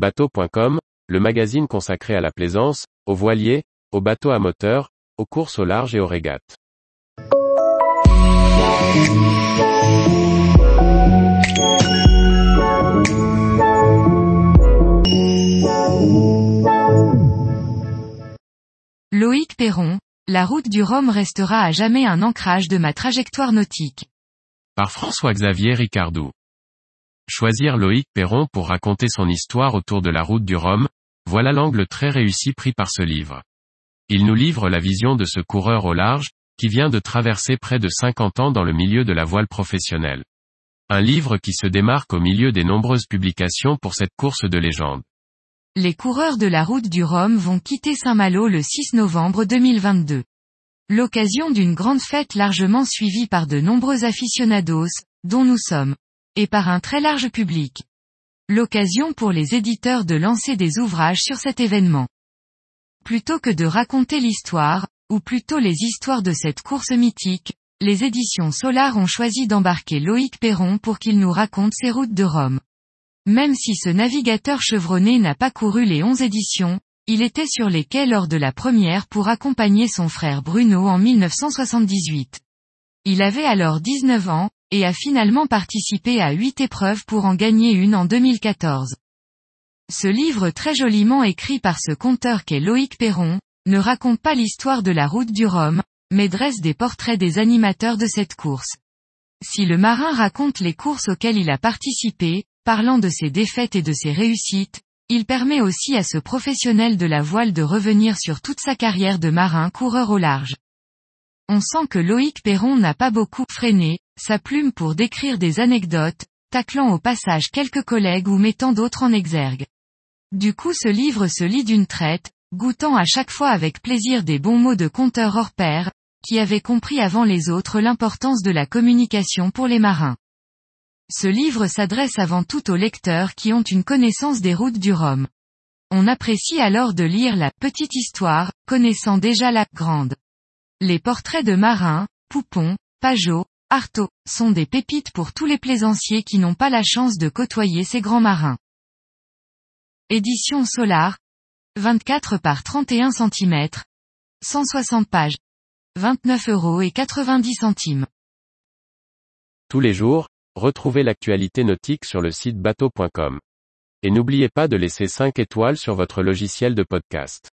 Bateau.com, le magazine consacré à la plaisance, aux voiliers, aux bateaux à moteur, aux courses au large et aux régates. Loïc Perron, la route du Rhum restera à jamais un ancrage de ma trajectoire nautique. Par François-Xavier Ricardou. Choisir Loïc Perron pour raconter son histoire autour de la route du Rhum, voilà l'angle très réussi pris par ce livre. Il nous livre la vision de ce coureur au large, qui vient de traverser près de 50 ans dans le milieu de la voile professionnelle. Un livre qui se démarque au milieu des nombreuses publications pour cette course de légende. Les coureurs de la route du Rhum vont quitter Saint-Malo le 6 novembre 2022. L'occasion d'une grande fête largement suivie par de nombreux aficionados, dont nous sommes et par un très large public. L'occasion pour les éditeurs de lancer des ouvrages sur cet événement. Plutôt que de raconter l'histoire, ou plutôt les histoires de cette course mythique, les éditions Solar ont choisi d'embarquer Loïc Perron pour qu'il nous raconte ses routes de Rome. Même si ce navigateur chevronné n'a pas couru les onze éditions, il était sur les quais lors de la première pour accompagner son frère Bruno en 1978. Il avait alors 19 ans, et a finalement participé à huit épreuves pour en gagner une en 2014. Ce livre très joliment écrit par ce conteur qu'est Loïc Perron, ne raconte pas l'histoire de la route du Rhum, mais dresse des portraits des animateurs de cette course. Si le marin raconte les courses auxquelles il a participé, parlant de ses défaites et de ses réussites, il permet aussi à ce professionnel de la voile de revenir sur toute sa carrière de marin coureur au large. On sent que Loïc Perron n'a pas beaucoup freiné, sa plume pour décrire des anecdotes, taclant au passage quelques collègues ou mettant d'autres en exergue. Du coup ce livre se lit d'une traite, goûtant à chaque fois avec plaisir des bons mots de conteur hors pair, qui avait compris avant les autres l'importance de la communication pour les marins. Ce livre s'adresse avant tout aux lecteurs qui ont une connaissance des routes du Rhum. On apprécie alors de lire la petite histoire, connaissant déjà la grande. Les portraits de marins, Poupon, Pajot, Artaud, sont des pépites pour tous les plaisanciers qui n'ont pas la chance de côtoyer ces grands marins. Édition Solar. 24 par 31 cm. 160 pages. 29 euros et 90 centimes. Tous les jours, retrouvez l'actualité nautique sur le site bateau.com. Et n'oubliez pas de laisser 5 étoiles sur votre logiciel de podcast.